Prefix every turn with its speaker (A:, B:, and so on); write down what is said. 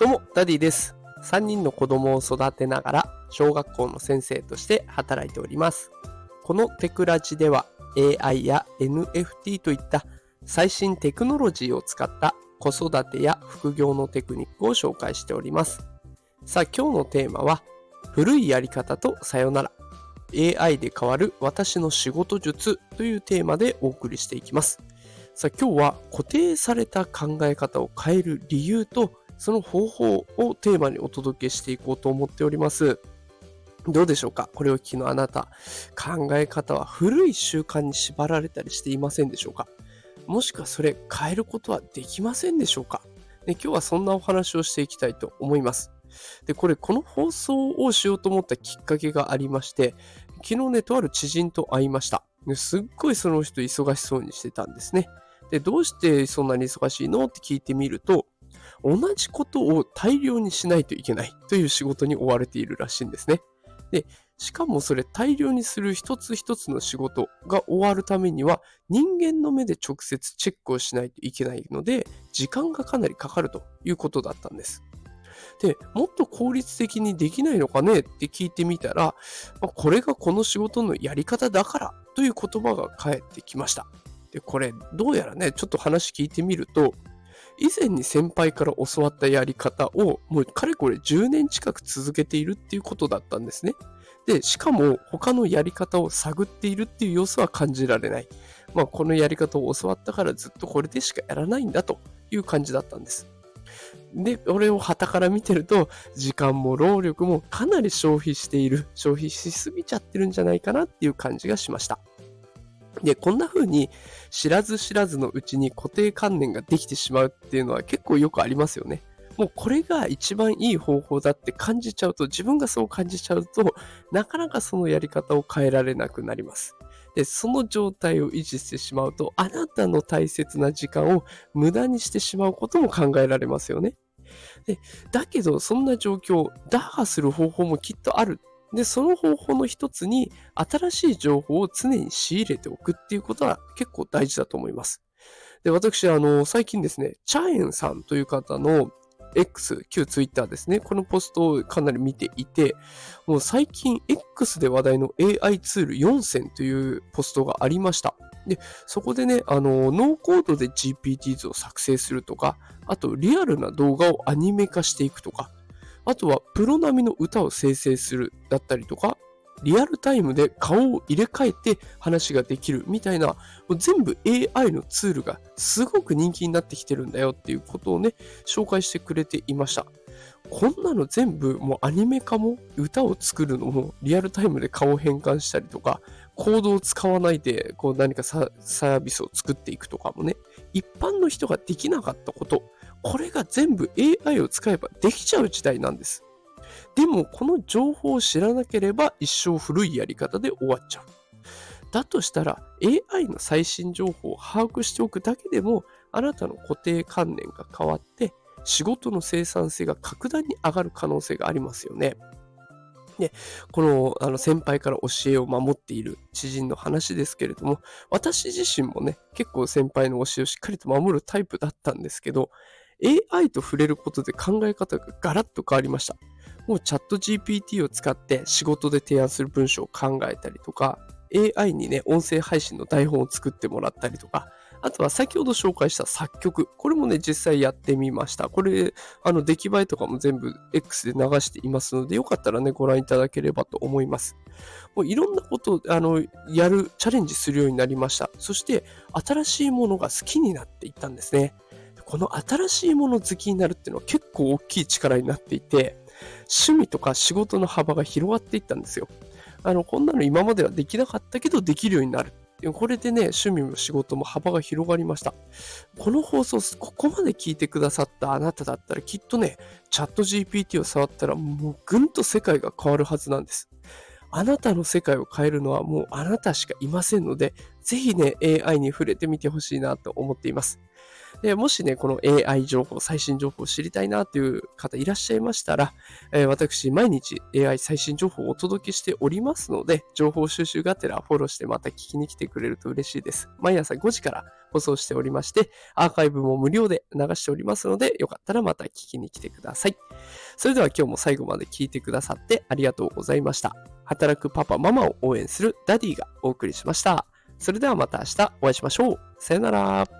A: どうも、ダディです。3人の子供を育てながら、小学校の先生として働いております。このテクラジでは、AI や NFT といった最新テクノロジーを使った子育てや副業のテクニックを紹介しております。さあ、今日のテーマは、古いやり方とさよなら。AI で変わる私の仕事術というテーマでお送りしていきます。さあ今日は固定された考え方を変える理由とその方法をテーマにお届けしていこうと思っております。どうでしょうか？これを聞きのあなた、考え方は古い習慣に縛られたりしていませんでしょうか？もしくはそれ変えることはできませんでしょうか、ね、今日はそんなお話をしていきたいと思います。で、これ、この放送をしようと思ったきっかけがありまして、昨日ね、とある知人と会いました。すっごいその人忙しそうにしてたんですね。で、どうしてそんなに忙しいの？って聞いてみると、同じことを大量にしないといけないという仕事に追われているらしいんですね。で、しかもそれ大量にする一つ一つの仕事が終わるためには人間の目で直接チェックをしないといけないので時間がかなりかかるということだったんです。で、もっと効率的にできないのかねって聞いてみたら、これがこの仕事のやり方だからという言葉が返ってきました。で、これどうやらね、ちょっと話聞いてみると、以前に先輩から教わったやり方をもうかれこれ10年近く続けているっていうことだったんですね。で、しかも他のやり方を探っているっていう様子は感じられない。まあ、このやり方を教わったからずっとこれでしかやらないんだという感じだったんです。で、俺を旗から見てると、時間も労力もかなり消費している、消費しすぎちゃってるんじゃないかなっていう感じがしました。で、こんな風に知らず知らずのうちに固定観念ができてしまうっていうのは結構よくありますよね。もうこれが一番いい方法だって感じちゃうと、自分がそう感じちゃうと、なかなかそのやり方を変えられなくなります。で、その状態を維持してしまうと、あなたの大切な時間を無駄にしてしまうことも考えられますよね。で、だけど、そんな状況を打破する方法もきっとある。で、その方法の一つに、新しい情報を常に仕入れておくっていうことは結構大事だと思います。で、私、あの、最近ですね、チャエンさんという方の X、旧 Twitter ですね。このポストをかなり見ていて、もう最近 X で話題の AI ツール4選というポストがありました。で、そこでね、あの、ノーコードで GPT 図を作成するとか、あとリアルな動画をアニメ化していくとか、あとはプロ並みの歌を生成するだったりとか、リアルタイムで顔を入れ替えて話ができるみたいな、もう全部 AI のツールがすごく人気になってきてるんだよっていうことをね、紹介してくれていました。こんなの全部もうアニメ化も歌を作るのもリアルタイムで顔を変換したりとか、コードを使わないでこう何かサービスを作っていくとかもね、一般の人ができなかったこと、これが全部 AI を使えばできちゃう時代なんです。でも、この情報を知らなければ一生古いやり方で終わっちゃう。だとしたら、AI の最新情報を把握しておくだけでも、あなたの固定観念が変わって、仕事の生産性が格段に上がる可能性がありますよね。で、このあの先輩から教えを守っている知人の話ですけれども、私自身もね、結構先輩の教えをしっかりと守るタイプだったんですけど、AI と触れることで考え方がガラッと変わりました。もうチャット GPT を使って仕事で提案する文章を考えたりとか、AI にね、音声配信の台本を作ってもらったりとか、あとは先ほど紹介した作曲。これもね、実際やってみました。これ、あの、出来栄えとかも全部 X で流していますので、よかったらね、ご覧いただければと思います。もういろんなこと、あの、やる、チャレンジするようになりました。そして、新しいものが好きになっていったんですね。この新しいもの好きになるっていうのは結構大きい力になっていて、趣味とか仕事の幅が広がっていったんですよ。あの、こんなの今まではできなかったけどできるようになる。これでね、趣味も仕事も幅が広がりました。この放送、ここまで聞いてくださったあなただったらきっとね、チャット GPT を触ったらもうぐんと世界が変わるはずなんです。あなたの世界を変えるのはもうあなたしかいませんので、ぜひね、AI に触れてみてほしいなと思っています。でもしね、この AI 情報、最新情報を知りたいなという方いらっしゃいましたら、えー、私、毎日 AI 最新情報をお届けしておりますので、情報収集がてらフォローしてまた聞きに来てくれると嬉しいです。毎朝5時から放送しておりまして、アーカイブも無料で流しておりますので、よかったらまた聞きに来てください。それでは今日も最後まで聞いてくださってありがとうございました。働くパパママを応援するダディがお送りしました。それではまた明日お会いしましょう。さよなら。